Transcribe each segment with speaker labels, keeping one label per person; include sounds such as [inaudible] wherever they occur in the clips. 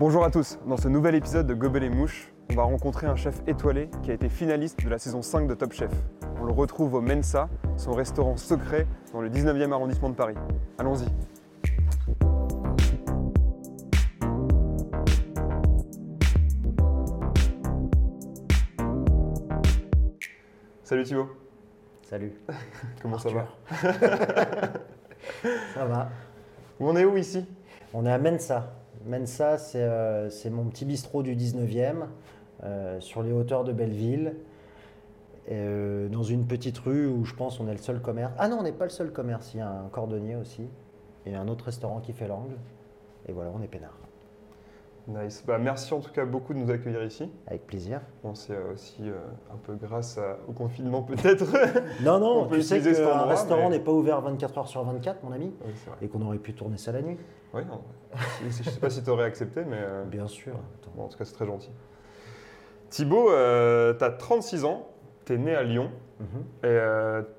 Speaker 1: Bonjour à tous, dans ce nouvel épisode de Gobel et Mouche, on va rencontrer un chef étoilé qui a été finaliste de la saison 5 de Top Chef. On le retrouve au Mensa, son restaurant secret dans le 19e arrondissement de Paris. Allons-y. Salut Thibaut,
Speaker 2: Salut.
Speaker 1: comment ça va? [laughs]
Speaker 2: Ça va.
Speaker 1: On est où ici?
Speaker 2: On est à Mensa. Mensa, c'est euh, c'est mon petit bistrot du 19e, euh, sur les hauteurs de Belleville, euh, dans une petite rue où je pense on est le seul commerce. Ah non, on n'est pas le seul commerce, il y a un cordonnier aussi, et un autre restaurant qui fait l'angle. Et voilà, on est peinard.
Speaker 1: Nice. Bah, merci en tout cas beaucoup de nous accueillir ici.
Speaker 2: Avec plaisir.
Speaker 1: Bon, c'est aussi euh, un peu grâce à- au confinement peut-être. [laughs]
Speaker 2: Non, non,
Speaker 1: On peut
Speaker 2: tu sais
Speaker 1: cet
Speaker 2: qu'un restaurant
Speaker 1: mais-
Speaker 2: n'est pas ouvert 24 heures sur 24, mon ami,
Speaker 1: oui,
Speaker 2: et qu'on aurait pu tourner ça la nuit.
Speaker 1: Oui, non. Je sais pas si tu aurais accepté, mais euh,
Speaker 2: Bien sûr.
Speaker 1: Bon, en tout cas, c'est très gentil. Thibaut, tu as 36 ans, tu es né à Lyon
Speaker 2: Mhm.
Speaker 1: et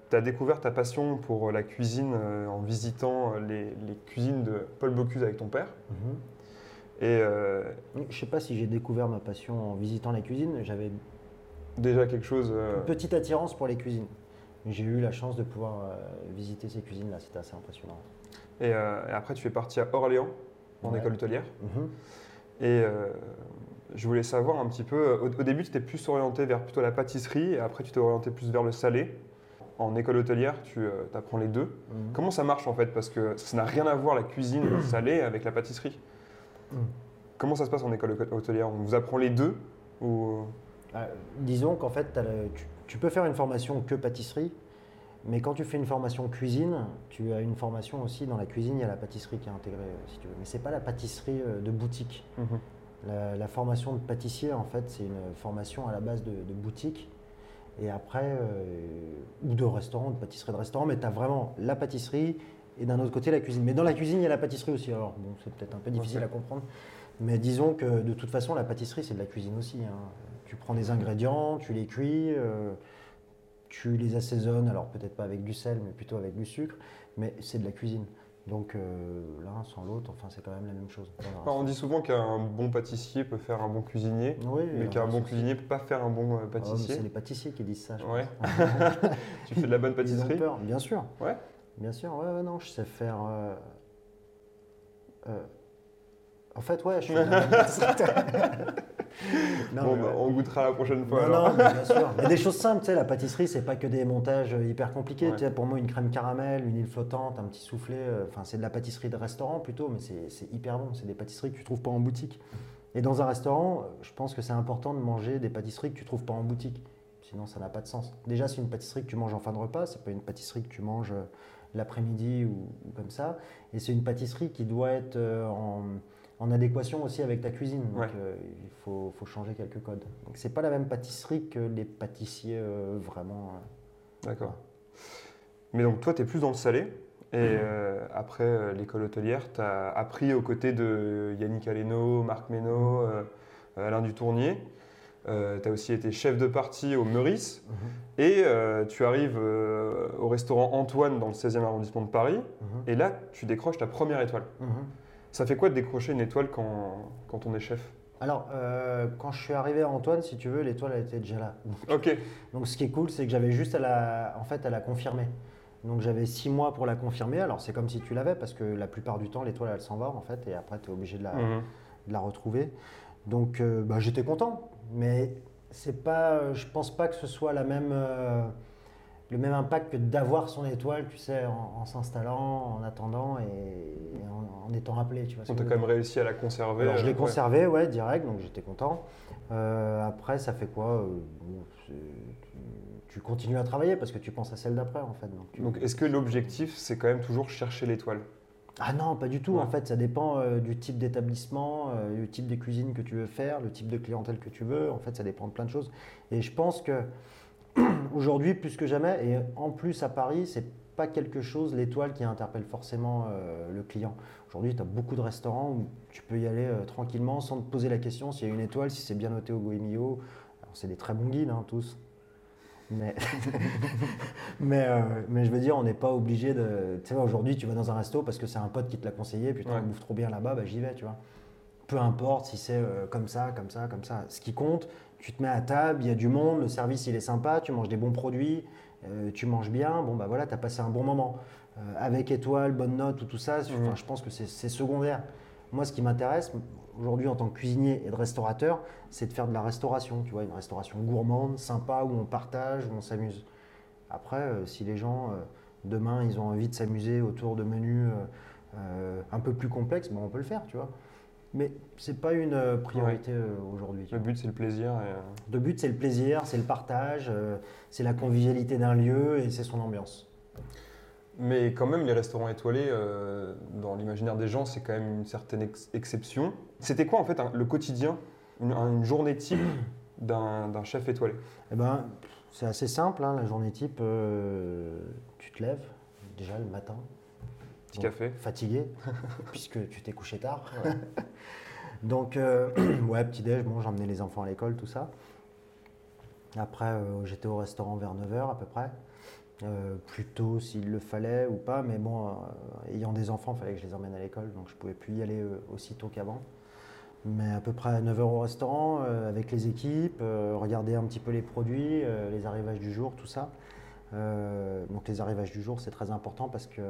Speaker 1: tu as découvert ta passion pour la cuisine euh, en visitant euh, les, les cuisines de Paul Bocuse avec ton père.
Speaker 2: Mhm.
Speaker 1: Et euh,
Speaker 2: Je sais pas si j'ai découvert ma passion en visitant la cuisine. J'avais
Speaker 1: déjà quelque chose. euh,
Speaker 2: une petite attirance pour les cuisines. J'ai eu la chance de pouvoir euh, visiter ces cuisines-là. C'était assez impressionnant.
Speaker 1: Et, euh, et après, tu es parti à Orléans, en
Speaker 2: Ouais.
Speaker 1: école hôtelière.
Speaker 2: Mhm.
Speaker 1: Et euh, je voulais savoir un petit peu, au, au début tu étais plus orienté vers plutôt la pâtisserie et après tu t'es orienté plus vers le salé. En école hôtelière, tu apprends les deux.
Speaker 2: Mhm.
Speaker 1: Comment ça marche en fait? Parce que ça n'a rien à voir la cuisine [clears throat] salée avec la pâtisserie.
Speaker 2: Mhm.
Speaker 1: Comment ça se passe en école hôtelière? On vous apprend les deux ou...
Speaker 2: Euh, disons qu'en fait, t'as le- tu, tu peux faire une formation que pâtisserie, mais quand tu fais une formation cuisine, tu as une formation aussi dans la cuisine, il y a la pâtisserie qui est intégrée, euh, si tu veux. Mais c'est pas la pâtisserie euh, de boutique.
Speaker 1: Mhm.
Speaker 2: La, la formation de pâtissier, en fait, c'est une formation à la base de, de boutique. Et après, euh, ou de restaurant, de pâtisserie de restaurant, mais tu as vraiment la pâtisserie et d'un autre côté la cuisine. Mais dans la cuisine, il y a la pâtisserie aussi. Alors, bon, c'est peut-être un peu difficile à comprendre. Mais disons que de toute façon, la pâtisserie, c'est de la cuisine aussi. hein. Tu prends des ingrédients, tu les cuis, euh, tu les assaisonnes, alors peut-être pas avec du sel, mais plutôt avec du sucre. Mais c'est de la cuisine. Donc euh, l'un sans l'autre, enfin, c'est quand même la même chose.
Speaker 1: On dit souvent qu'un bon pâtissier peut faire un bon cuisinier,
Speaker 2: Oui,
Speaker 1: mais qu'un bon cuisinier peut pas faire un bon euh,
Speaker 2: Ah
Speaker 1: pâtissier.
Speaker 2: c'est les pâtissiers qui disent ça. je
Speaker 1: Ouais.
Speaker 2: pense. [laughs]
Speaker 1: tu fais de la bonne [laughs]
Speaker 2: Ils ont
Speaker 1: pâtisserie
Speaker 2: peur, bien sûr.
Speaker 1: Ouais.
Speaker 2: Bien sûr, ouais, ouais, non, je sais faire. euh, euh, En fait, ouais, je suis. [laughs] [laughs] non,
Speaker 1: Bon,
Speaker 2: mais
Speaker 1: bah, on goûtera la prochaine fois.
Speaker 2: Non,
Speaker 1: alors.
Speaker 2: non, mais bien sûr. Il y a des choses simples, tu sais, la pâtisserie, c'est pas que des montages euh, hyper compliqués.
Speaker 1: Ouais.
Speaker 2: Tu sais, pour moi, une crème caramel, une île flottante, un petit soufflé, euh, enfin, c'est de la pâtisserie de restaurant plutôt, mais c'est hyper bon. C'est des pâtisseries que tu trouves pas en boutique. Et dans un restaurant, je pense que c'est important de manger des pâtisseries que tu trouves pas en boutique. Sinon, ça n'a pas de sens. Déjà, c'est une pâtisserie que tu manges en fin de repas, c'est pas une pâtisserie que tu manges euh, l'après-midi ou, ou comme ça. Et c'est une pâtisserie qui doit être euh, en, en adéquation aussi avec ta cuisine. Donc,
Speaker 1: Ouais.
Speaker 2: euh, il faut, faut changer quelques codes. Donc, c'est pas la même pâtisserie que les pâtissiers euh, vraiment. euh,
Speaker 1: D'accord. Mais donc toi, tu es plus dans le salé. Et
Speaker 2: Mhm.
Speaker 1: après l'école hôtelière, tu as appris aux côtés de Yannick Aleno, Marc Méno, euh, Alain Dutournier. tu as aussi été chef de partie au Meurice. Et euh, tu arrives au restaurant Antoine dans le 16e arrondissement de Paris.
Speaker 2: Mhm.
Speaker 1: Et là, tu décroches ta première étoile. Ça fait quoi de décrocher une étoile quand, quand on est chef?
Speaker 2: Alors, euh, quand je suis arrivé à Antoine, si tu veux, l'étoile elle était déjà là.
Speaker 1: Ok.
Speaker 2: Donc ce qui est cool, c'est que j'avais juste à la, en fait, à la confirmer. Donc j'avais six mois pour la confirmer. Alors c'est comme si tu l'avais parce que la plupart du temps, l'étoile elle s'en va en fait et après tu es obligé de la,
Speaker 1: Mhm.
Speaker 2: de la retrouver. Donc euh, bah, j'étais content, mais c'est pas, je pense pas que ce soit la même, euh, le même impact que d'avoir son étoile, tu sais, en, en s'installant, en attendant et, et en, en étant appelé. Tu vois
Speaker 1: On t'a quand même réussi à la conserver.
Speaker 2: alors, je l'ai
Speaker 1: euh, ouais.
Speaker 2: conservé, ouais, direct, donc j'étais content. Euh, après, ça fait quoi euh, bon, tu, tu continues à travailler parce que tu penses à celle d'après, en fait. Donc, tu-
Speaker 1: Donc est-ce que l'objectif, c'est quand même toujours chercher l'étoile?
Speaker 2: Ah non, pas du tout.
Speaker 1: Ouais.
Speaker 2: En fait, ça dépend euh, du type d'établissement, euh, du type de cuisine que tu veux faire, le type de clientèle que tu veux. En fait, ça dépend de plein de choses. Et je pense que [clears throat] aujourd'hui, plus que jamais, et en plus à Paris, c'est pas quelque chose, l'étoile, qui interpelle forcément euh, le client. Aujourd'hui, tu as beaucoup de restaurants où tu peux y aller euh, tranquillement sans te poser la question s'il y a une étoile, si c'est bien noté au Goemio. Alors, c'est des très bons guides, hein, tous. Mais, [laughs] mais, euh, mais je veux dire, on n'est pas obligé de. Tu sais, aujourd'hui, tu vas dans un resto parce que c'est un pote qui te l'a conseillé, putain,
Speaker 1: Ouais.
Speaker 2: on bouffe trop bien là-bas, bah, j'y vais, tu vois. Peu importe si c'est euh, comme ça, comme ça, comme ça. Ce qui compte, tu te mets à table, il y a du monde, le service il est sympa, tu manges des bons produits, euh, tu manges bien, bon bah voilà, tu as passé un bon moment. Euh, avec étoile, bonne note ou tout ça, je pense que c'est secondaire. Moi, ce qui m'intéresse aujourd'hui en tant que cuisinier et de restaurateur, c'est de faire de la restauration, tu vois, une restauration gourmande, sympa, où on partage, où on s'amuse. Après, euh, si les gens, demain, ils ont envie de s'amuser autour de menus un peu plus complexes, bon, on peut le faire, tu vois. Mais c'est pas une euh, priorité euh, aujourd'hui.
Speaker 1: Le but, c'est le plaisir. Et, euh,
Speaker 2: Le but, c'est le plaisir, c'est le partage, c'est la convivialité d'un lieu et c'est son ambiance.
Speaker 1: Mais quand même, les restaurants étoilés, euh, dans l'imaginaire des gens, c'est quand même une certaine ex- exception. C'était quoi en fait le quotidien, une, un- une journée type [coughs] d'un d'un chef étoilé?
Speaker 2: Eh ben, c'est assez simple, hein, la journée type. euh, tu te lèves déjà le matin,
Speaker 1: Petit
Speaker 2: Bon.
Speaker 1: café
Speaker 2: fatigué, [laughs] puisque tu t'es couché tard. [laughs] Donc, euh, [clears throat] ouais, petit déj, bon, j'emmenais les enfants à l'école, tout ça. Après, euh, j'étais au restaurant vers 9h à peu près. Euh, plus tôt s'il le fallait ou pas, mais bon, euh, ayant des enfants, il fallait que je les emmène à l'école, donc je pouvais plus y aller aussi tôt qu'avant. Mais à peu près à 9h au restaurant, avec les équipes, regarder un petit peu les produits, les arrivages du jour, tout ça. Donc les arrivages du jour, c'est très important parce que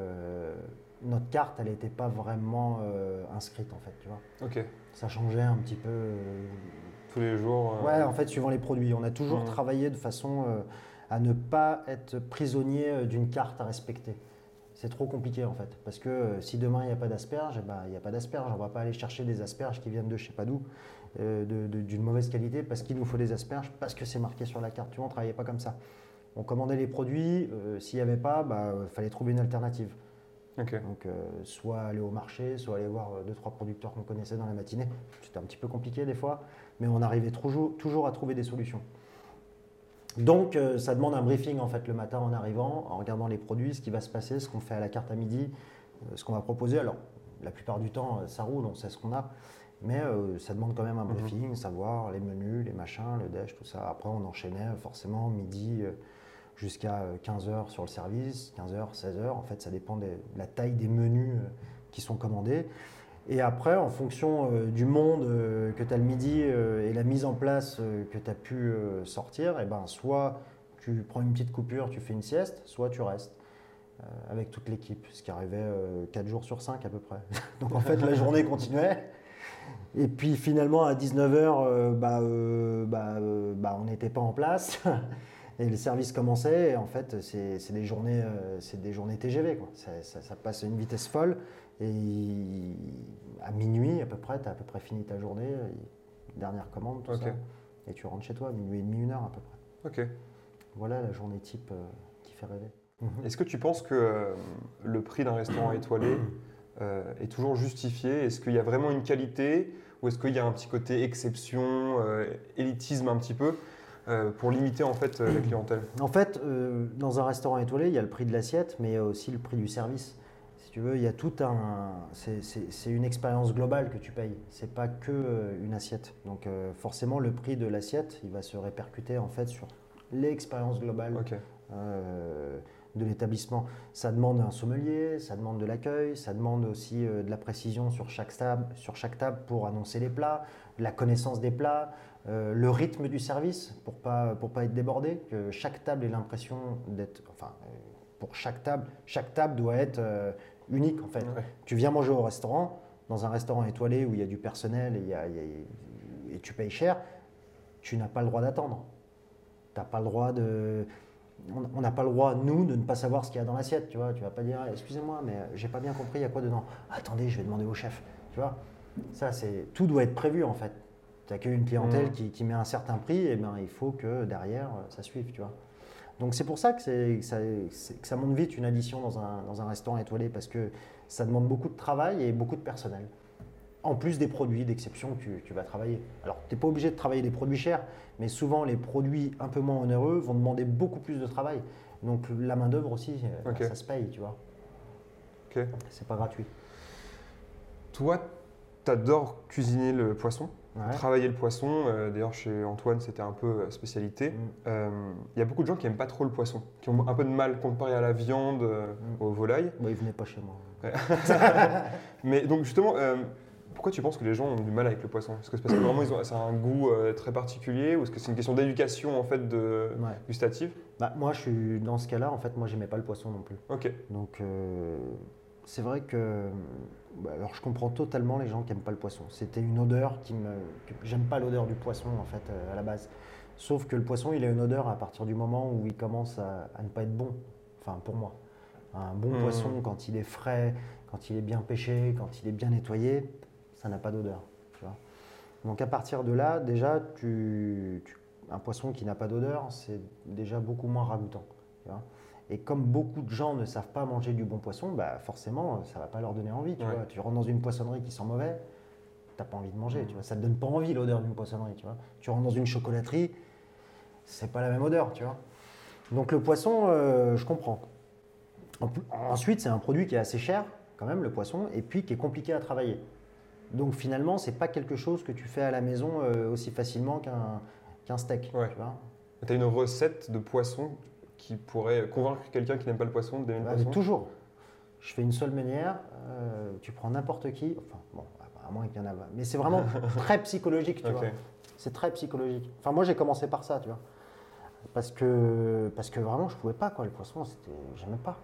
Speaker 2: notre carte, elle n'était pas vraiment euh, inscrite en fait, tu vois.
Speaker 1: Ok.
Speaker 2: Ça changeait un petit peu. euh,
Speaker 1: Tous les jours. euh,
Speaker 2: Ouais, en fait, suivant les produits. On a toujours travaillé de façon euh, à ne pas être prisonnier d'une carte à respecter. C'est trop compliqué en fait. Parce que si demain il n'y a pas d'asperges, eh ben, il n'y a pas d'asperges. On ne va pas aller chercher des asperges qui viennent de je sais pas d'où, d'une mauvaise qualité, parce qu'il nous faut des asperges, parce que c'est marqué sur la carte. Tu vois, on ne travaillait pas comme ça. On commandait les produits, s'il n'y avait pas, il bah, fallait trouver une alternative. Donc, euh, soit aller au marché, soit aller voir euh, deux, trois producteurs qu'on connaissait dans la matinée. C'était un petit peu compliqué des fois, mais on arrivait toujours, toujours à trouver des solutions. Donc, euh, ça demande un briefing en fait le matin en arrivant, en regardant les produits, ce qui va se passer, ce qu'on fait à la carte à midi, euh, ce qu'on va proposer. Alors, la plupart du temps, ça roule, on sait ce qu'on a, mais ça demande quand même un
Speaker 1: Mhm.
Speaker 2: briefing, savoir les menus, les machins, le déj, tout ça. Après, on enchaînait forcément midi jusqu'à 15h sur le service, 15h, 16h. En fait, ça dépend de la taille des menus euh, qui sont commandés. Et après, en fonction euh, du monde euh, que tu as le midi euh, et la mise en place euh, que tu as pu euh, sortir, et ben, soit tu prends une petite coupure, tu fais une sieste, soit tu restes euh, avec toute l'équipe, ce qui arrivait 4 jours sur 5 à peu près. [laughs] Donc en fait, la journée continuait. Et puis finalement, à 19h, bah, euh, bah, euh, bah, on n'était pas en place. [laughs] Et le service commençait, et en fait, c'est des, journées, euh, c'est des journées TGV. Quoi. Ça, ça- ça passe à une vitesse folle. Et à minuit, à peu près, tu as à peu près fini ta journée. Dernière commande, tout ça. Et tu rentres chez toi, minuit et demi, une heure à peu près.
Speaker 1: Ok.
Speaker 2: Voilà la journée type euh, qui fait rêver. Mhm.
Speaker 1: Est-ce que tu penses que euh, le prix d'un restaurant [coughs] étoilé euh, est toujours justifié? Est-ce qu'il y a vraiment une qualité ou est-ce qu'il y a un petit côté exception, euh, élitisme un petit peu? euh, pour limiter en fait euh, la clientèle
Speaker 2: En fait, euh, dans un restaurant étoilé, il y a le prix de l'assiette, mais il y a aussi le prix du service. Si tu veux, il y a tout un. C'est une expérience globale que tu payes. C'est pas que euh, une assiette. Donc euh, forcément, le prix de l'assiette, il va se répercuter en fait sur l'expérience globale euh, de l'établissement. Ça demande un sommelier, ça demande de l'accueil, ça demande aussi euh, de la précision sur chaque table, sur chaque table pour annoncer les plats, la connaissance des plats, euh, le rythme du service pour pas pour pas être débordé. Que chaque table ait l'impression d'être, enfin, euh, pour chaque table, chaque table doit être euh, unique en fait.
Speaker 1: Ouais.
Speaker 2: Tu viens manger au restaurant, dans un restaurant étoilé où il y a du personnel et, il y a- il y a- et tu payes cher, tu n'as pas le droit d'attendre. Tu n'as pas le droit de. On on n'a pas le droit, nous, de ne pas savoir ce qu'il y a dans l'assiette. Tu vois, tu vas pas dire, excusez-moi, mais j'ai pas bien compris, il y a quoi dedans? Attendez, je vais demander au chef. Tu vois, ça, c'est tout doit être prévu en fait. Tu accueilles une clientèle
Speaker 1: Mhm.
Speaker 2: qui, qui met un certain prix, et ben il faut que derrière euh, ça suive, tu vois. Donc c'est pour ça que, c'est- que ça, que ça monte vite une addition dans un, dans un restaurant étoilé parce que ça demande beaucoup de travail et beaucoup de personnel. En plus des produits d'exception que tu, tu vas travailler. Alors, tu n'es pas obligé de travailler des produits chers, mais souvent les produits un peu moins onéreux vont demander beaucoup plus de travail. Donc la main-d'œuvre aussi, euh, ça se paye, tu vois.
Speaker 1: Ok.
Speaker 2: C'est pas gratuit.
Speaker 1: Toi, tu adores cuisiner le poisson,
Speaker 2: Ouais.
Speaker 1: travailler le poisson. euh, D'ailleurs, chez Antoine, c'était un peu euh, spécialité.
Speaker 2: Mm.
Speaker 1: Euh, Il y a beaucoup de gens qui n'aiment pas trop le poisson, qui ont un peu de mal comparé à la viande,
Speaker 2: Mm.
Speaker 1: aux volailles.
Speaker 2: Bon, il venait pas chez moi. [laughs]
Speaker 1: Mais donc justement, euh, Pourquoi tu penses que les gens ont du mal avec le poisson? Est-ce que c'est parce que vraiment ils ont, ça a un goût euh, très particulier ou est-ce que c'est une question d'éducation en fait de,
Speaker 2: Ouais.
Speaker 1: gustative?
Speaker 2: Bah, moi, je suis dans ce cas-là. En fait, moi, j'aimais pas le poisson non plus.
Speaker 1: Ok.
Speaker 2: Donc, c'est vrai que. bah, alors, je comprends totalement les gens qui n'aiment pas le poisson. C'était une odeur qui me. J'aime pas l'odeur du poisson, en fait, euh, à la base. Sauf que le poisson, il a une odeur à partir du moment où il commence à, à ne pas être bon. Enfin, pour moi. Un bon
Speaker 1: Mhm.
Speaker 2: poisson, quand il est frais, quand il est bien pêché, quand il est bien nettoyé, ça n'a pas d'odeur. Donc, à partir de là, déjà, tu, tu- un poisson qui n'a pas d'odeur, c'est déjà beaucoup moins ragoûtant. Tu vois. Et comme beaucoup de gens ne savent pas manger du bon poisson, bah forcément, ça va pas leur donner envie. Tu,
Speaker 1: Ouais.
Speaker 2: vois. tu rentres dans une poissonnerie qui sent mauvais, t'as pas envie de manger.
Speaker 1: Mhm.
Speaker 2: Tu vois. Ça te donne pas envie l'odeur d'une poissonnerie. Tu, vois. tu rentres dans une chocolaterie, c'est pas la même odeur. Tu vois. Donc le poisson, euh, je comprends. En plus- ensuite, c'est un produit qui est assez cher, quand même, le poisson, et puis qui est compliqué à travailler. Donc finalement, c'est pas quelque chose que tu fais à la maison euh, aussi facilement qu'un steak.
Speaker 1: Ouais.
Speaker 2: Tu vois.
Speaker 1: Tu as une recette de poisson qui pourrait convaincre quelqu'un qui n'aime pas le poisson d'aimer le
Speaker 2: Bah,
Speaker 1: poisson
Speaker 2: toujours. Je fais une seule manière, euh, tu prends n'importe qui, enfin bon, à moins qu'il y en a, mais c'est vraiment [laughs] très psychologique, tu vois. C'est très psychologique. Enfin moi j'ai commencé par ça, tu vois. Parce que, parce que vraiment je pouvais pas quoi, le poisson, c'était, j'aimais pas.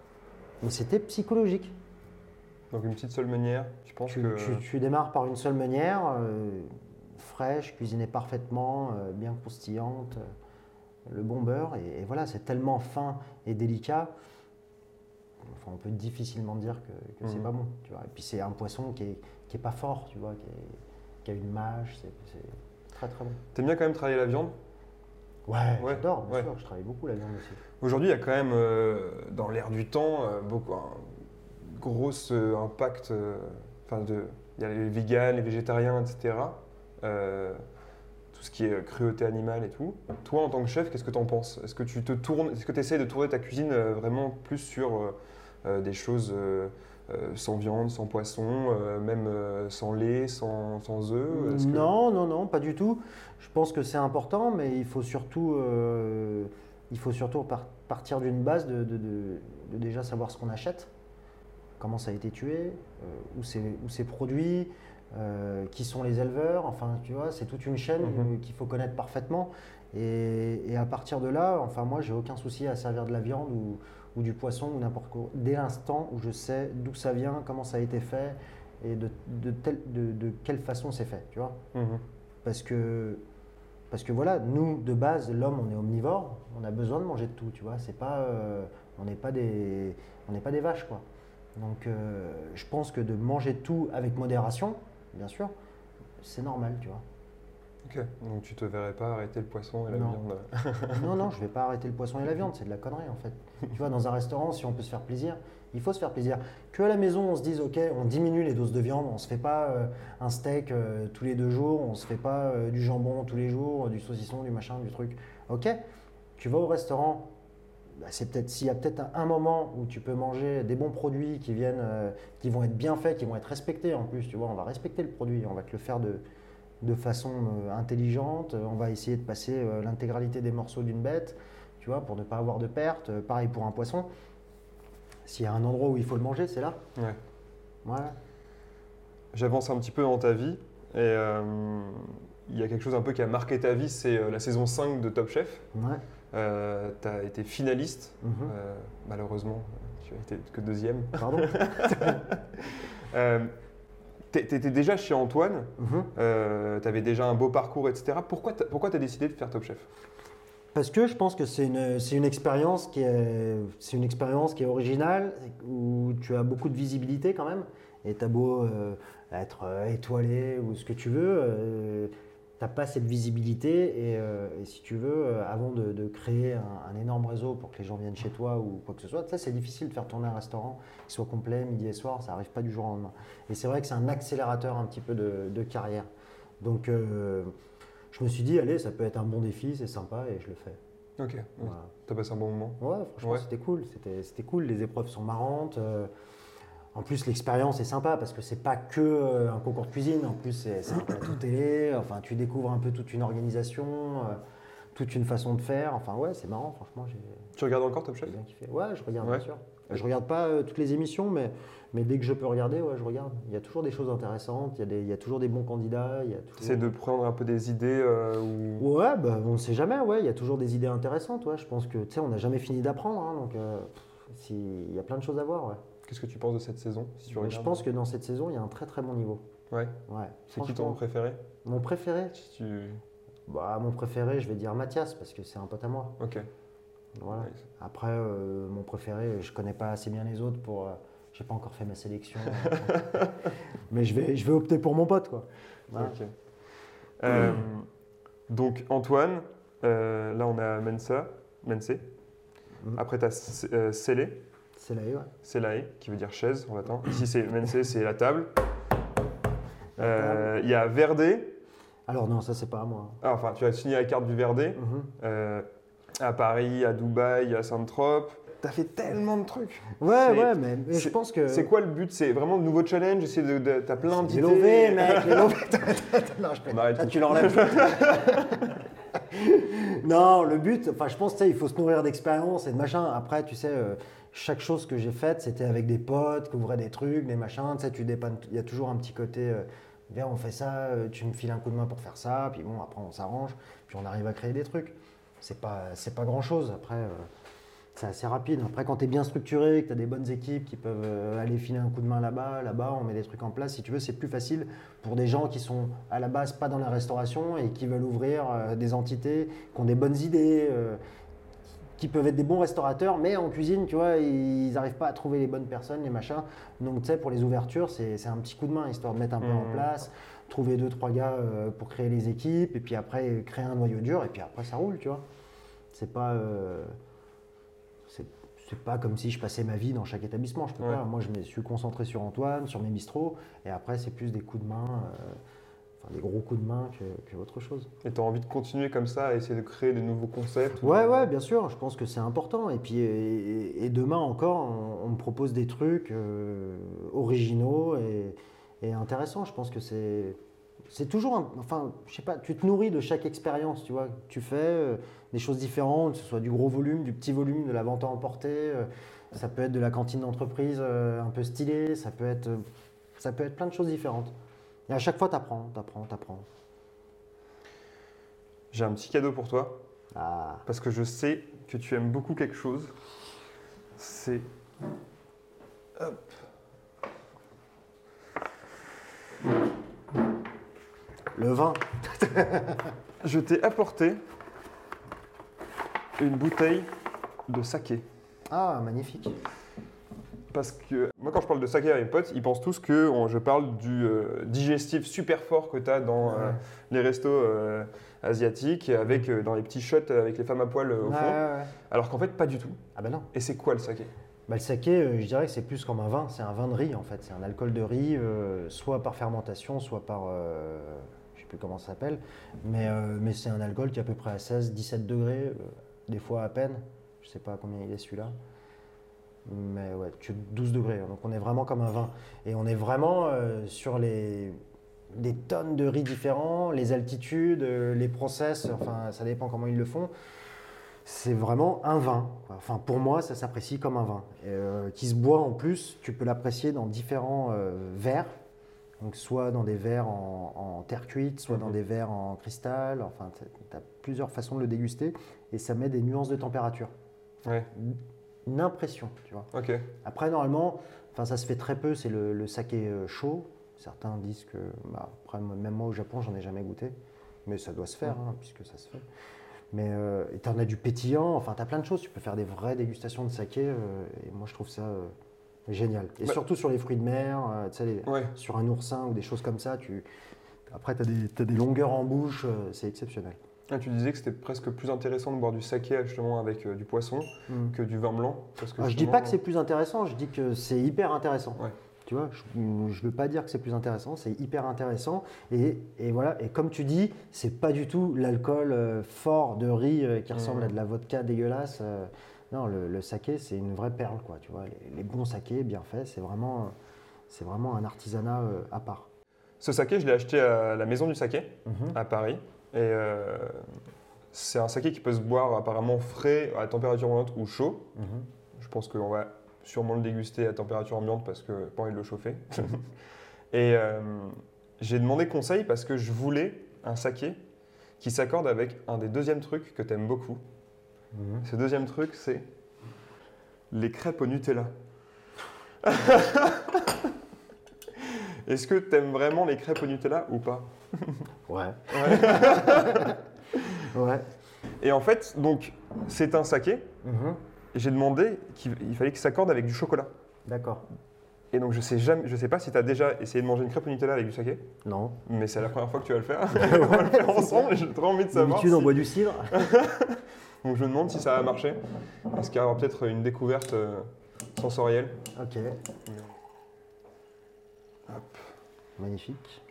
Speaker 2: Mais c'était psychologique.
Speaker 1: Donc une petite seule manière, tu penses
Speaker 2: Tu,
Speaker 1: que...
Speaker 2: tu- tu démarres par une seule manière, euh, fraîche, cuisinée parfaitement, euh, bien croustillante, le bon beurre, et, et voilà, c'est tellement fin et délicat. Enfin, on peut difficilement dire que, que c'est
Speaker 1: Mhm.
Speaker 2: pas bon, tu vois. Et puis c'est un poisson qui est, qui est pas fort, tu vois, qui, est- qui a une mâche, c'est très très bon.
Speaker 1: T'aimes bien quand même travailler la viande?
Speaker 2: Ouais,
Speaker 1: Ouais,
Speaker 2: j'adore, bien
Speaker 1: ouais.
Speaker 2: sûr, je travaille beaucoup la viande aussi.
Speaker 1: Aujourd'hui, il y a quand même, euh, dans l'air du temps, euh, beaucoup, un gros euh, impact. Enfin, de, il y a les véganes, les végétariens, etc. Euh, tout ce qui est cruauté animale et tout. Toi, en tant que chef, qu'est-ce que tu en penses? Est-ce que tu te tournes, est-ce que tu de tourner ta cuisine euh, vraiment plus sur euh, euh, des choses euh, euh, sans viande, sans poisson, euh, même euh, sans lait, sans, sans œufs?
Speaker 2: Non, non, non, pas du tout. Je pense que c'est important, mais il faut surtout, euh, il faut surtout par- partir d'une base de, de- déjà savoir ce qu'on achète, comment ça a été tué, euh, où c'est produit, euh, qui sont les éleveurs. Enfin, tu vois, c'est toute une chaîne
Speaker 1: Mhm.
Speaker 2: euh, qu'il faut connaître parfaitement. Et, et à partir de là, enfin, moi, j'ai aucun souci à servir de la viande ou, ou du poisson ou n'importe quoi. Dès l'instant où je sais d'où ça vient, comment ça a été fait et de, de, telle- de- de quelle façon c'est fait, tu vois.
Speaker 1: Mhm.
Speaker 2: Parce que, parce que voilà, nous, de base, l'homme, on est omnivore, on a besoin de manger de tout, tu vois. C'est pas, euh, on n'est pas, des- on pas des vaches, quoi. Donc, euh, je pense que de manger de tout avec modération, bien sûr, c'est normal, tu vois.
Speaker 1: Ok, donc tu te verrais pas arrêter le poisson et la
Speaker 2: Non.
Speaker 1: viande [laughs]
Speaker 2: Non, non, je vais pas arrêter le poisson et la viande, c'est de la connerie en fait. [laughs] Tu vois, dans un restaurant, si on peut se faire plaisir, il faut se faire plaisir. Que à la maison, on se dise, ok, on diminue les doses de viande, on se fait pas euh, un steak euh, tous les deux jours, on se fait pas euh, du jambon tous les jours, du saucisson, du machin, du truc. Ok, tu vas au restaurant, c'est peut-être s'il y a peut-être un, un moment où tu peux manger des bons produits qui viennent, euh, qui vont être bien faits, qui vont être respectés en plus. Tu vois, on va respecter le produit, on va te le faire de de façon euh, intelligente. On va essayer de passer euh, l'intégralité des morceaux d'une bête, tu vois, pour ne pas avoir de perte. Pareil pour un poisson. S'il y a un endroit où il faut le manger, c'est là.
Speaker 1: Ouais.
Speaker 2: Voilà.
Speaker 1: J'avance un petit peu dans ta vie et il y a quelque chose un peu qui a marqué ta vie, c'est la saison 5 de Top Chef.
Speaker 2: Ouais.
Speaker 1: Tu as été finaliste,
Speaker 2: Mhm.
Speaker 1: euh, malheureusement, tu as été que deuxième.
Speaker 2: Pardon [laughs]
Speaker 1: Euh, tu étais déjà chez Antoine,
Speaker 2: Mhm.
Speaker 1: tu avais déjà un beau parcours, etc. Pourquoi tu as décidé de faire Top Chef?
Speaker 2: Parce que je pense que c'est une, c'est une expérience qui est, c'est une expérience qui est originale, où tu as beaucoup de visibilité quand même. Et tu as beau euh, être euh, étoilé ou ce que tu veux, n'as pas cette visibilité. Et, euh, et si tu veux, euh, avant de, de créer un, un énorme réseau pour que les gens viennent chez toi ou quoi que ce soit, ça c'est difficile de faire tourner un restaurant qui soit complet midi et soir, ça n'arrive pas du jour au lendemain. Et c'est vrai que c'est un accélérateur un petit peu de, de carrière. Donc euh, je me suis dit, allez, ça peut être un bon défi, c'est sympa et je le fais.
Speaker 1: Ok,
Speaker 2: Voilà.
Speaker 1: tu as passé un bon moment?
Speaker 2: Ouais, franchement,
Speaker 1: Ouais.
Speaker 2: c'était cool. C'était, c'était cool. Les épreuves sont marrantes. euh, en plus, l'expérience est sympa parce que c'est pas que euh, un concours de cuisine. En plus, c'est, c'est un plateau télé. Enfin, tu découvres un peu toute une organisation, euh, toute une façon de faire. Enfin, ouais, c'est marrant. Franchement, j'ai,
Speaker 1: Tu regardes encore Top Chef?
Speaker 2: j'ai bien kiffé. Ouais, je regarde
Speaker 1: Ouais.
Speaker 2: bien sûr. Je regarde pas euh, toutes les émissions, mais, mais dès que je peux regarder, ouais, je regarde. Il y a toujours des choses intéressantes, il y a, des- il y a toujours des bons candidats. Il y a toujours...
Speaker 1: T'essaies de prendre un peu des idées euh, ou...
Speaker 2: Ouais, bah, on ne sait jamais, ouais, il y a toujours des idées intéressantes. Ouais. Je pense que, tu sais, on n'a jamais fini d'apprendre, hein, donc euh, si- il y a plein de choses à voir. Ouais.
Speaker 1: Qu'est-ce que tu penses de cette saison si tu
Speaker 2: Mais je pense que dans cette saison, il y a un très très bon niveau.
Speaker 1: Ouais.
Speaker 2: Ouais.
Speaker 1: C'est qui ton préféré?
Speaker 2: Mon préféré
Speaker 1: Si tu...
Speaker 2: bah, Mon préféré, je vais dire Mathias, parce que c'est un pote à moi.
Speaker 1: Ok.
Speaker 2: Voilà. Après, euh, mon préféré, je connais pas assez bien les autres pour. Euh, j'ai pas encore fait ma sélection. [laughs] mais je vais, je vais opter pour mon pote, quoi. Voilà.
Speaker 1: Ok. Euh, donc Antoine, euh, là on a Mensa, Mense.
Speaker 2: Mhm.
Speaker 1: Après tu as Sele,
Speaker 2: C'est là, ouais.
Speaker 1: Selae, qui veut dire chaise en latin. Ici c'est Mense, c'est la table. Euh, Il y a Verde.
Speaker 2: Alors, non, ça, c'est pas à moi.
Speaker 1: Ah, enfin, tu as signé la carte du Verde
Speaker 2: Mhm.
Speaker 1: euh, à Paris, à Dubaï, à Saint-Trope. T'as fait tellement de trucs.
Speaker 2: Ouais, ouais, mais, mais je pense que.
Speaker 1: C'est quoi le but? C'est vraiment de nouveaux challenges Essayer de, de- T'as plein d'idées?
Speaker 2: lovés, [laughs] mec, lovés. non, je
Speaker 1: On arrête
Speaker 2: tu l'enlèves. [laughs] non, le but, enfin, je pense, tu sais, il faut se nourrir d'expérience et de machin. Après, tu sais, euh, chaque chose que j'ai faite, c'était avec des potes qui ouvraient des trucs, des machins. Tu sais, tu dépannes. Il y a toujours un petit côté. euh, Viens, on fait ça, euh, tu me files un coup de main pour faire ça, puis bon, après on s'arrange, puis on arrive à créer des trucs. C'est pas, pas grand chose. Après, euh, c'est assez rapide. Après, quand tu es bien structuré, que tu as des bonnes équipes qui peuvent aller filer un coup de main là-bas, là-bas, on met des trucs en place. Si tu veux, c'est plus facile pour des gens qui sont à la base pas dans la restauration et qui veulent ouvrir des entités, qui ont des bonnes idées, qui peuvent être des bons restaurateurs, mais en cuisine, tu vois, ils n'arrivent pas à trouver les bonnes personnes, les machins. Donc, tu sais, pour les ouvertures, c'est un petit coup de main, histoire de mettre un peu en
Speaker 1: Mhm.
Speaker 2: place, trouver deux, trois gars euh, pour créer les équipes, et puis après, créer un noyau dur, et puis après, ça roule, tu vois. C'est pas. euh, c'est pas comme si je passais ma vie dans chaque établissement. Je peux
Speaker 1: Ouais.
Speaker 2: pas. Moi, je me suis concentré sur Antoine, sur mes bistrots, et après, c'est plus des coups de main, euh, des gros coups de main que, que autre chose.
Speaker 1: Et t'as envie de continuer comme ça, à essayer de créer des nouveaux concepts
Speaker 2: Ouais, ouais, bien sûr. Je pense que c'est important. Et puis, et, et demain encore, on, on me propose des trucs euh, originaux et, et intéressants. Je pense que c'est. C'est toujours, un- enfin, je sais pas, tu te nourris de chaque expérience, tu vois. Tu fais euh, des choses différentes, que ce soit du gros volume, du petit volume, de la vente à emporter. euh, ça peut être de la cantine d'entreprise euh, un peu stylée, ça peut être, ça peut être plein de choses différentes. Et à chaque fois, tu apprends, tu apprends, tu apprends.
Speaker 1: J'ai un petit cadeau pour toi,
Speaker 2: Ah,
Speaker 1: parce que je sais que tu aimes beaucoup quelque chose. C'est. Hop.
Speaker 2: le vin. [laughs]
Speaker 1: Je t'ai apporté une bouteille de saké.
Speaker 2: Ah, magnifique.
Speaker 1: Parce que moi, quand je parle de saké à mes potes, ils pensent tous que on- je parle du euh, digestif super fort que tu as dans euh, les restos euh, asiatiques, avec, dans les petits shots avec les femmes à poil au
Speaker 2: Ouais,
Speaker 1: fond.
Speaker 2: ouais.
Speaker 1: Alors qu'en fait, pas du tout.
Speaker 2: Ah ben non.
Speaker 1: Et c'est quoi le saké?
Speaker 2: Bah, le saké, je dirais que c'est plus comme un vin. C'est un vin de riz en fait. C'est un alcool de riz, soit par fermentation, soit par. je sais plus comment ça s'appelle. Mais, mais c'est un alcool qui est à peu près à 16-17 degrés, des fois à peine. Je sais pas combien il est celui-là. Mais ouais, tu- 12 degrés. hein. Donc on est vraiment comme un vin. Et on est vraiment euh, sur les. Des tonnes de riz différents, les altitudes, euh, les process, enfin ça dépend comment ils le font. C'est vraiment un vin. Enfin, pour moi, ça s'apprécie comme un vin. Et, euh, qui se boit en plus, tu peux l'apprécier dans différents verres. Donc, soit dans des verres en, en terre cuite, soit dans
Speaker 1: Mhm.
Speaker 2: des verres en cristal. Enfin, tu as plusieurs façons de le déguster. Et ça met des nuances de température.
Speaker 1: Ouais,
Speaker 2: Une impression, tu vois. Après, normalement, enfin, ça se fait très peu, c'est le, le saké euh, chaud. Certains disent que, bah, après, même moi au Japon, j'en ai jamais goûté. Mais ça doit se faire, hein, puisque ça se fait. Mais euh, tu en as du pétillant, enfin, tu as plein de choses. Tu peux faire des vraies dégustations de saké. euh, et moi, je trouve ça euh, génial. Et
Speaker 1: Bah-
Speaker 2: surtout sur les fruits de mer, les-
Speaker 1: Ouais.
Speaker 2: sur un oursin ou des choses comme ça. Tu... Après, tu as, des longueurs en bouche, c'est exceptionnel.
Speaker 1: Ah, tu disais que c'était presque plus intéressant de boire du saké justement avec euh, du poisson que du vin blanc. Parce que
Speaker 2: Ah, je dis pas que c'est plus intéressant, je dis que c'est hyper intéressant.
Speaker 1: Ouais.
Speaker 2: Tu vois, je ne veux pas dire que c'est plus intéressant, c'est hyper intéressant. Et, et voilà, et comme tu dis, c'est pas du tout l'alcool euh, fort de riz euh, qui ressemble à de la vodka dégueulasse. euh, non, le, le saké, c'est une vraie perle, quoi. Tu vois, les, les bons sakés bien faits, c'est vraiment, c'est vraiment un artisanat à part.
Speaker 1: Ce saké, je l'ai acheté à la maison du saké
Speaker 2: Mhm.
Speaker 1: à Paris. Et euh, c'est un saké qui peut se boire apparemment frais, à température ambiante ou chaud.
Speaker 2: Mhm.
Speaker 1: Je pense qu'on va sûrement le déguster à température ambiante parce que pas envie de le chauffer. [laughs] Et euh, j'ai demandé conseil parce que je voulais un saké qui s'accorde avec un des deuxièmes trucs que tu aimes beaucoup.
Speaker 2: Mhm.
Speaker 1: Ce deuxième truc, c'est les crêpes au Nutella. [laughs] Est-ce que tu aimes vraiment les crêpes au Nutella ou pas? [laughs]
Speaker 2: Ouais.
Speaker 1: Ouais. [laughs]
Speaker 2: Ouais.
Speaker 1: Et en fait, donc, c'est un saké.
Speaker 2: Mhm.
Speaker 1: J'ai demandé qu'il il fallait qu'il s'accorde avec du chocolat.
Speaker 2: D'accord.
Speaker 1: Et donc, je sais, jamais, je sais pas si tu as déjà essayé de manger une crêpe au Nutella avec du saké,
Speaker 2: Non.
Speaker 1: mais c'est la première fois que tu vas le faire. [laughs] On va le faire ensemble et j'ai trop envie de savoir.
Speaker 2: D'habitude, on boit du cidre.
Speaker 1: Donc, je me demande si ça va marcher. Est-ce qu'il y aura peut-être une découverte euh, sensorielle
Speaker 2: Ok.
Speaker 1: Hop.
Speaker 2: Magnifique.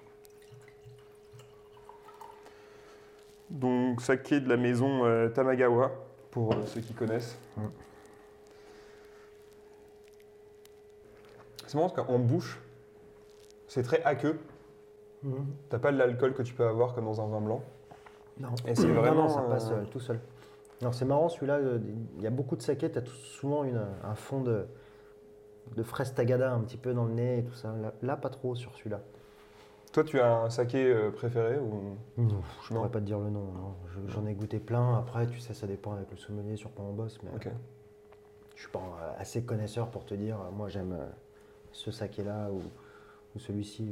Speaker 1: Donc, saké de la maison euh, Tamagawa, pour euh, ceux qui connaissent.
Speaker 2: Mm.
Speaker 1: C'est marrant parce qu'en bouche, c'est très aqueux. T'as pas de l'alcool que tu peux avoir comme dans un vin blanc.
Speaker 2: Non.
Speaker 1: Et c'est
Speaker 2: Non,
Speaker 1: vraiment,
Speaker 2: non, ça passe
Speaker 1: euh,
Speaker 2: tout seul. Alors c'est marrant celui-là, il y a beaucoup de saké, tu as souvent une- un fond de, de fraise tagada un petit peu dans le nez et tout ça. Là, là, pas trop sur celui-là.
Speaker 1: Toi, tu as un saké euh, préféré ou...
Speaker 2: Non, je
Speaker 1: Non.
Speaker 2: pourrais pas te dire le nom. J'en ai goûté plein. Après, tu sais, ça dépend avec le sommelier sur quoi on bosse. Mais
Speaker 1: Ok.
Speaker 2: je suis pas euh, assez connaisseur pour te dire, euh, moi j'aime ce saké-là ou, ou celui-ci.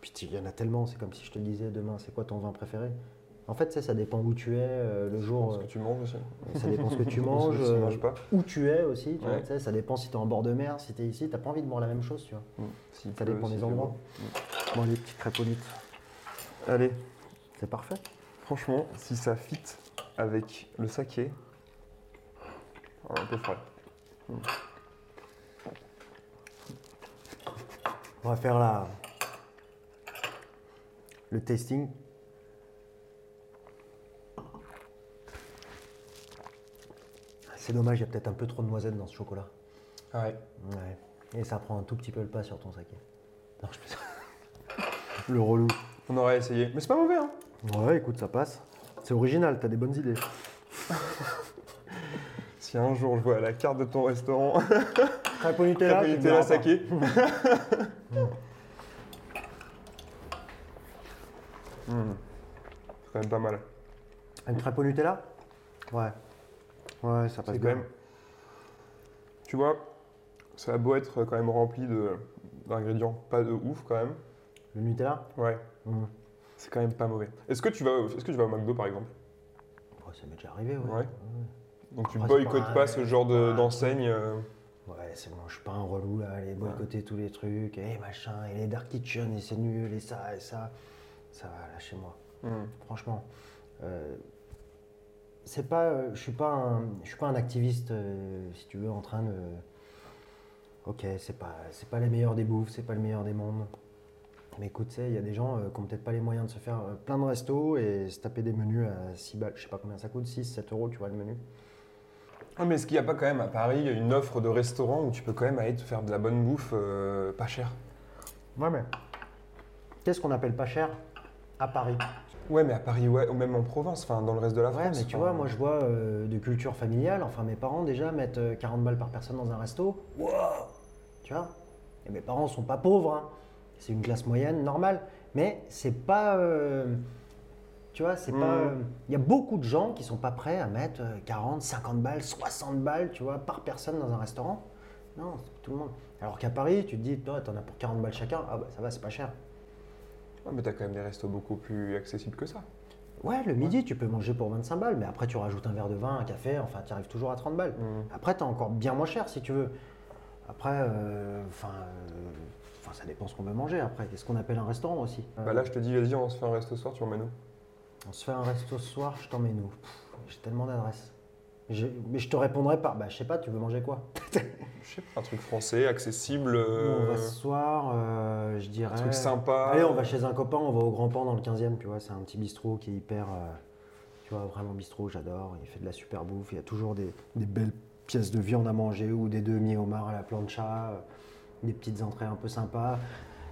Speaker 2: Puis il y en a tellement, c'est comme si je te disais demain, c'est quoi ton vin préféré? En fait, sais, ça dépend où tu es, euh, le jour,
Speaker 1: Ce que tu manges aussi.
Speaker 2: euh, ça dépend ce que tu [laughs] manges,
Speaker 1: ce que tu
Speaker 2: euh,
Speaker 1: manges pas.
Speaker 2: où tu es aussi, tu
Speaker 1: Ouais.
Speaker 2: ça dépend si tu es en bord de mer, si tu es ici, tu pas envie de boire la même chose, tu vois.
Speaker 1: Mm.
Speaker 2: Ça dépend des endroits. Bon, les petites crêpolites,
Speaker 1: Allez,
Speaker 2: c'est parfait.
Speaker 1: franchement, si ça fit avec le saké, un peu frais.
Speaker 2: On va faire la... le tasting. C'est dommage, il y a peut-être un peu trop de noisettes dans ce chocolat.
Speaker 1: Ah ouais.
Speaker 2: Ouais. Et ça prend un tout petit peu le pas sur ton saké. Non, je peux [laughs] Le relou.
Speaker 1: On aurait essayé. Mais c'est pas mauvais, hein
Speaker 2: Ouais, écoute, ça passe. C'est original, t'as des bonnes idées. [laughs]
Speaker 1: Si un jour je vois la carte de ton restaurant, [laughs]
Speaker 2: Crêpe au Nutella,
Speaker 1: Nutella saké. Hmm. C'est quand même pas mal.
Speaker 2: Une crêpe au Nutella? Ouais. Ouais, ça passe
Speaker 1: quand
Speaker 2: bien.
Speaker 1: même. Tu vois, ça a beau être quand même rempli de- d'ingrédients pas de ouf quand même.
Speaker 2: Le Nutella
Speaker 1: Ouais,
Speaker 2: Mmh.
Speaker 1: c'est quand même pas mauvais. Est-ce que tu vas, est-ce que tu vas au McDo par exemple?
Speaker 2: Ouais, ça m'est déjà arrivé, ouais.
Speaker 1: Ouais. Donc tu
Speaker 2: Après,
Speaker 1: boycottes
Speaker 2: pas
Speaker 1: ce genre de- d'enseigne euh,
Speaker 2: Ouais, c'est bon, je suis pas un relou là, aller boycotter tous les trucs, et machin, et les Dark Kitchen, et c'est nul, et ça, et ça. Ça va, lâchez-moi.
Speaker 1: hmm.
Speaker 2: Franchement. Euh, c'est pas, euh, je suis pas un, je suis pas un activiste, euh, si tu veux, en train de. Ok, c'est pas, c'est pas les meilleurs des bouffes, c'est pas le meilleur des mondes. Mais écoute, tu sais, il y a des gens euh, qui ont peut-être pas les moyens de se faire plein de restos et se taper des menus à 6 balles, je sais pas combien ça coûte, 6, 7 euros, tu vois le menu.
Speaker 1: Ah, mais est-ce qu'il n'y a pas quand même à Paris une offre de restaurant où tu peux quand même aller te faire de la bonne bouffe euh, pas cher
Speaker 2: Ouais, mais. Qu'est-ce qu'on appelle pas cher? À Paris
Speaker 1: Ouais, mais à Paris, ouais, ou même en province, enfin dans le reste de la France.
Speaker 2: Ouais, mais tu vois, moi je vois euh, de culture familiale, enfin mes parents déjà mettent euh, 40 balles par personne dans un resto. Wow Tu vois? Et mes parents sont pas pauvres, hein. c'est une classe moyenne normale. Mais c'est pas. euh, tu vois, c'est pas. euh, Il y a beaucoup de gens qui sont pas prêts à mettre euh, 40, 50 balles, 60 balles, tu vois, par personne dans un restaurant. Non, c'est tout le monde. Alors qu'à Paris, tu te dis, toi, t'en as pour 40 balles chacun, ah bah ça va, c'est pas cher.
Speaker 1: Ouais, mais t'as quand même des restos beaucoup plus accessibles que ça.
Speaker 2: Ouais, le midi, tu peux manger pour 25 balles, mais après, tu rajoutes un verre de vin, un café, enfin, tu arrives toujours à 30 balles.
Speaker 1: Hmm.
Speaker 2: Après, tu as encore bien moins cher si tu veux. Après, euh, enfin, euh, enfin, ça dépend ce qu'on veut manger. Après, qu'est-ce qu'on appelle un restaurant aussi
Speaker 1: Bah là, je te dis, vas-y, on se fait un resto ce soir, tu m'emmènes où?
Speaker 2: On se fait un resto ce soir, je t'emmène où? Pff, J'ai tellement d'adresses. Mais je te répondrai par, bah, je sais pas, tu veux manger quoi? [laughs]
Speaker 1: Je sais pas, un truc français, accessible, euh,
Speaker 2: On va ce soir, euh, je dirais.
Speaker 1: un truc sympa.
Speaker 2: Allez, on va chez un copain, on va au Grand Pan dans le 15e, tu vois, c'est un petit bistrot qui est hyper. euh, tu vois, vraiment bistrot, j'adore. Il fait de la super bouffe, il y a toujours des, des belles pièces de viande à manger ou des demi homards à la plancha, euh, des petites entrées un peu sympas.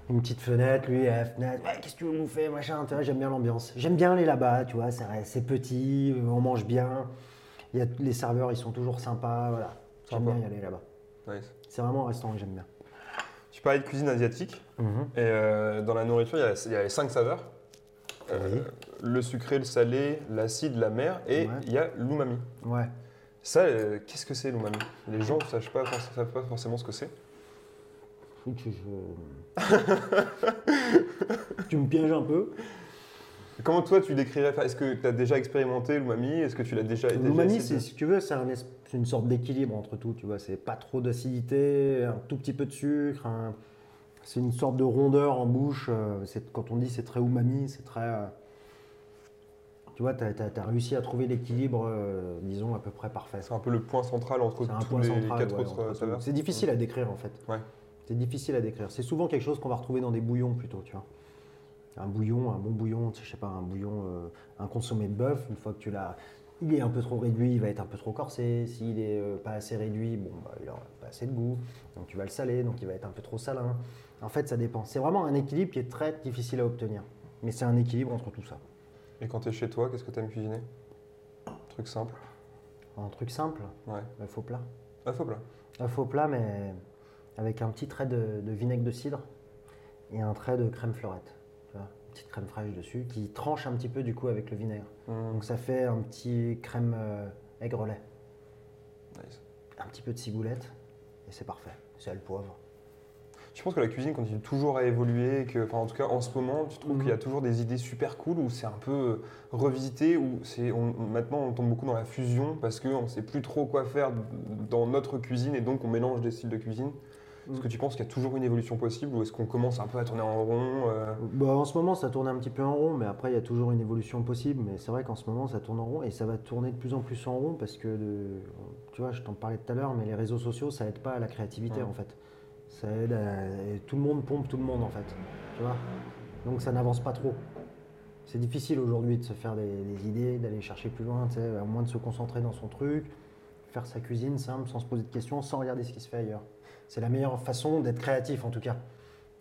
Speaker 2: Une petite fenêtre, lui, à la fenêtre, ouais, qu'est-ce que tu veux bouffer, machin, j'aime bien l'ambiance. J'aime bien aller là-bas, tu vois, c'est petit, on mange bien. Il y a, les serveurs, ils sont toujours sympas, voilà. J'aime bien y aller là-bas.
Speaker 1: Nice.
Speaker 2: C'est vraiment un restaurant que j'aime bien.
Speaker 1: Tu parlais de cuisine asiatique. Et euh, dans la nourriture, il y a, il y a les cinq saveurs. Euh,
Speaker 2: Oui.
Speaker 1: Le sucré, le salé, l'acide, la mer et
Speaker 2: Ouais.
Speaker 1: il y a l'umami.
Speaker 2: Ouais.
Speaker 1: Ça, euh, qu'est-ce que c'est l'umami? Les gens ne savent pas, savent pas forcément ce que c'est.
Speaker 2: Je- [laughs] tu me pièges un peu.
Speaker 1: Comment toi tu décrirais Est-ce que tu as déjà expérimenté l'umami? Est-ce que tu l'as déjà déjà
Speaker 2: L'umami, si tu veux, c'est, un es- c'est une sorte d'équilibre entre tout. Tu vois, c'est pas trop d'acidité, un tout petit peu de sucre. un- C'est une sorte de rondeur en bouche. euh, quand on dit c'est très umami, c'est très. euh, tu vois, tu as, réussi à trouver l'équilibre, euh, disons, à peu près parfait.
Speaker 1: C'est un peu le point central entre tous les
Speaker 2: central.
Speaker 1: quatre
Speaker 2: ouais,
Speaker 1: autres saveurs.
Speaker 2: C'est difficile à décrire en fait.
Speaker 1: Ouais.
Speaker 2: C'est difficile à décrire. C'est souvent quelque chose qu'on va retrouver dans des bouillons plutôt, tu vois. Un bouillon, un bon bouillon, je sais pas, un bouillon, euh, un consommé de bœuf, une fois que tu l'as. Il est un peu trop réduit, il va être un peu trop corsé. S'il est euh, pas assez réduit, bon, bah, il aura pas assez de goût. Donc tu vas le saler, donc il va être un peu trop salin. En fait, ça dépend. C'est vraiment un équilibre qui est très difficile à obtenir. Mais c'est un équilibre entre tout ça.
Speaker 1: Et quand tu es chez toi, qu'est-ce que tu aimes cuisiner? Truc simple.
Speaker 2: Un truc simple,
Speaker 1: Ouais.
Speaker 2: un faux plat.
Speaker 1: Ah, faut plat.
Speaker 2: Un faux plat, mais avec un petit trait de, de vinaigre de cidre et un trait de crème fleurette. Petite crème fraîche dessus qui tranche un petit peu du coup avec le vinaigre.
Speaker 1: Mmh,
Speaker 2: Donc ça fait un petit crème euh, aigre-lait.
Speaker 1: nice.
Speaker 2: Un petit peu de ciboulette et c'est parfait. C'est le poivre.
Speaker 1: Tu penses que la cuisine continue toujours à évoluer, et que, enfin, en tout cas en ce moment, tu trouves qu'il y a toujours des idées super cool ou c'est un peu euh, revisité ou c'est maintenant on tombe beaucoup dans la fusion parce qu'on ne sait plus trop quoi faire dans notre cuisine et donc on mélange des styles de cuisine? Est-ce que tu penses qu'il y a toujours une évolution possible ou est-ce qu'on commence un peu à tourner en rond euh,
Speaker 2: Bah, en ce moment, ça tourne un petit peu en rond, mais après, il y a toujours une évolution possible. Mais c'est vrai qu'en ce moment, ça tourne en rond et ça va tourner de plus en plus en rond parce que, de- tu vois, je t'en parlais tout à l'heure, mais les réseaux sociaux, ça aide pas à la créativité
Speaker 1: Ouais.
Speaker 2: en fait. Ça aide à- tout le monde pompe tout le monde en fait. Tu vois Donc ça n'avance pas trop. C'est difficile aujourd'hui de se faire des, des idées, d'aller chercher plus loin, à moins de se concentrer dans son truc, faire sa cuisine simple, sans se poser de questions, sans regarder ce qui se fait ailleurs. C'est la meilleure façon d'être créatif en tout cas.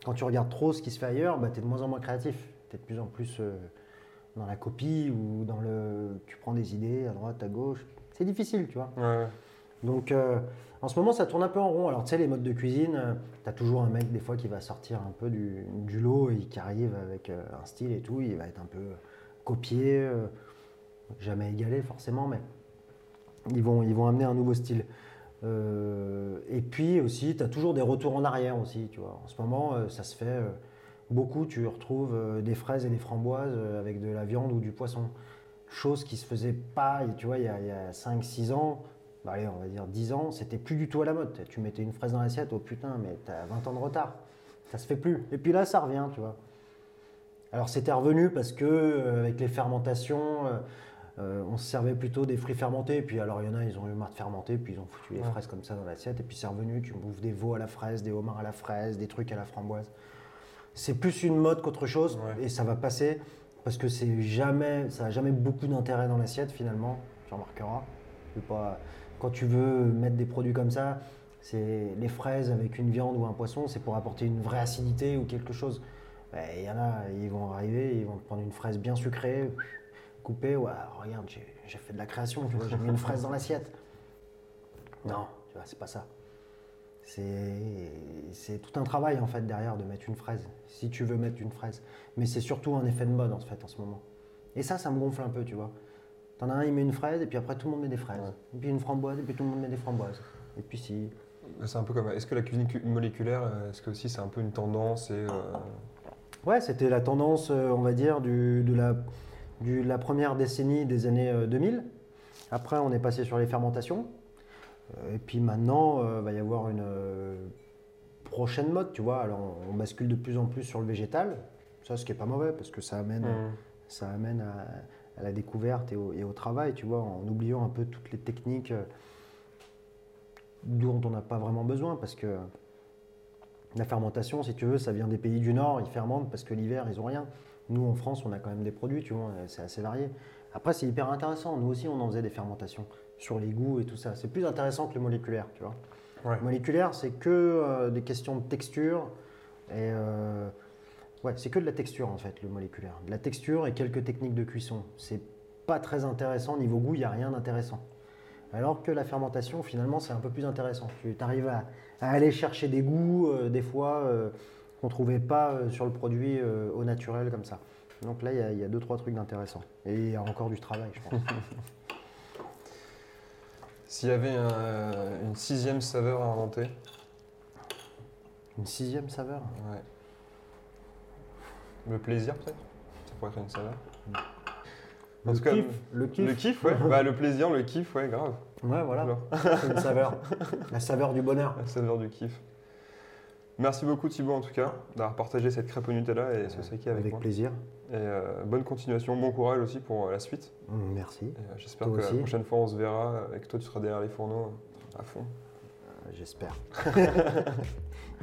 Speaker 2: Quand tu regardes trop ce qui se fait ailleurs, bah, tu es de moins en moins créatif. Tu es de plus en plus euh, dans la copie ou dans le. Tu prends des idées à droite, à gauche. C'est difficile, tu vois.
Speaker 1: ouais.
Speaker 2: Donc euh, en ce moment, ça tourne un peu en rond. Alors tu sais, les modes de cuisine, tu as toujours un mec des fois qui va sortir un peu du, du lot et qui arrive avec euh, un style et tout. Il va être un peu copié, euh, jamais égalé forcément, mais ils vont, ils vont amener un nouveau style. Euh, et puis aussi, tu as toujours des retours en arrière aussi, tu vois. En ce moment, euh, ça se fait euh, beaucoup. Tu retrouves des fraises et des framboises avec de la viande ou du poisson. Chose qui se faisait pas, tu vois, il y a, il y a 5-6 ans, bah on va dire 10 ans, c'était plus du tout à la mode. Tu mettais une fraise dans l'assiette, oh putain, mais t'as 20 ans de retard. Ça se fait plus. Et puis là, ça revient, tu vois. Alors c'était revenu parce que avec les fermentations, euh, on se servait plutôt des fruits fermentés. Puis alors il y en a, ils ont eu marre de fermenter, puis ils ont foutu les
Speaker 1: Ouais.
Speaker 2: fraises comme ça dans l'assiette. Et puis c'est revenu, tu bouffes des veaux à la fraise, des homards à la fraise, des trucs à la framboise. C'est plus une mode qu'autre chose
Speaker 1: Ouais.
Speaker 2: et ça va passer parce que c'est jamais, ça n'a jamais beaucoup d'intérêt dans l'assiette finalement. Tu remarqueras. Pas, quand tu veux mettre des produits comme ça, c'est les fraises avec une viande ou un poisson, c'est pour apporter une vraie acidité ou quelque chose. Et Il y en a, ils vont arriver, ils vont prendre une fraise bien sucrée, coupée. Ouais, regarde, j'ai fait de la création, tu vois, j'ai mis une fraise dans l'assiette. Non, tu vois, c'est pas ça. C'est tout un travail en fait derrière de mettre une fraise, si tu veux mettre une fraise. Mais c'est surtout un effet de mode en fait en ce moment. Et ça, ça me gonfle un peu, tu vois. T'en as un, il met une fraise, et puis après tout le monde met des fraises.
Speaker 1: Ouais.
Speaker 2: Et puis une framboise, et puis tout le monde met des framboises. Et puis si.
Speaker 1: C'est un peu comme. Est-ce que la cuisine cu- moléculaire, euh, est-ce que aussi c'est un peu une tendance et euh,
Speaker 2: Ouais, c'était la tendance, euh, on va dire, du- de, la, la première décennie des années euh, 2000. Après, on est passé sur les fermentations. Euh, Et puis maintenant, il va y avoir une euh, prochaine mode, tu vois. Alors, on, bascule de plus en plus sur le végétal. Ça, ce qui est pas mauvais, parce que ça amène,
Speaker 1: hmm,
Speaker 2: ça amène à, à la découverte et au, et au travail, tu vois, en oubliant un peu toutes les techniques euh, dont on n'a pas vraiment besoin, parce que la fermentation, si tu veux, ça vient des pays du Nord, ils fermentent parce que l'hiver, ils ont rien. Nous, en France, on a quand même des produits, tu vois, c'est assez varié. Après, c'est hyper intéressant. Nous aussi, on en faisait des fermentations sur les goûts et tout ça. C'est plus intéressant que le moléculaire, tu vois.
Speaker 1: Ouais.
Speaker 2: Le moléculaire, c'est que euh, des questions de texture et euh, ouais, c'est que de la texture en fait, le moléculaire. De la texture et quelques techniques de cuisson. C'est pas très intéressant niveau goût, il n'y a rien d'intéressant. Alors que la fermentation, finalement, c'est un peu plus intéressant. Tu arrives à, à aller chercher des goûts, euh, des fois, qu'on ne trouvait pas euh, sur le produit euh, au naturel comme ça. Donc là, il y a- il y, a deux, trois trucs d'intéressants. Et il y a encore du travail, je pense. [laughs]
Speaker 1: S'il y avait un- une sixième saveur à inventer,
Speaker 2: Une sixième saveur?
Speaker 1: ouais. le plaisir peut-être? Ça pourrait être une saveur. En
Speaker 2: Le
Speaker 1: tout cas,
Speaker 2: kiff, le kiff.
Speaker 1: Le kiff, ouais. bah, le plaisir, le kiff, ouais, grave.
Speaker 2: Ouais, voilà. C'est une saveur. [laughs] La saveur du bonheur.
Speaker 1: la saveur du kiff. Merci beaucoup Thibaut en tout cas d'avoir partagé cette crêpe au Nutella et ce saké avec,
Speaker 2: Avec
Speaker 1: moi.
Speaker 2: plaisir.
Speaker 1: Et euh, bonne continuation, bon courage aussi pour euh, la suite.
Speaker 2: Mm, Merci.
Speaker 1: Euh, J'espère que
Speaker 2: aussi.
Speaker 1: la prochaine fois on se verra et que toi tu seras derrière les fourneaux à fond.
Speaker 2: Euh, J'espère. [laughs]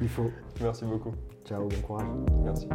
Speaker 2: il faut.
Speaker 1: Merci beaucoup.
Speaker 2: Ciao, bon courage.
Speaker 1: Merci.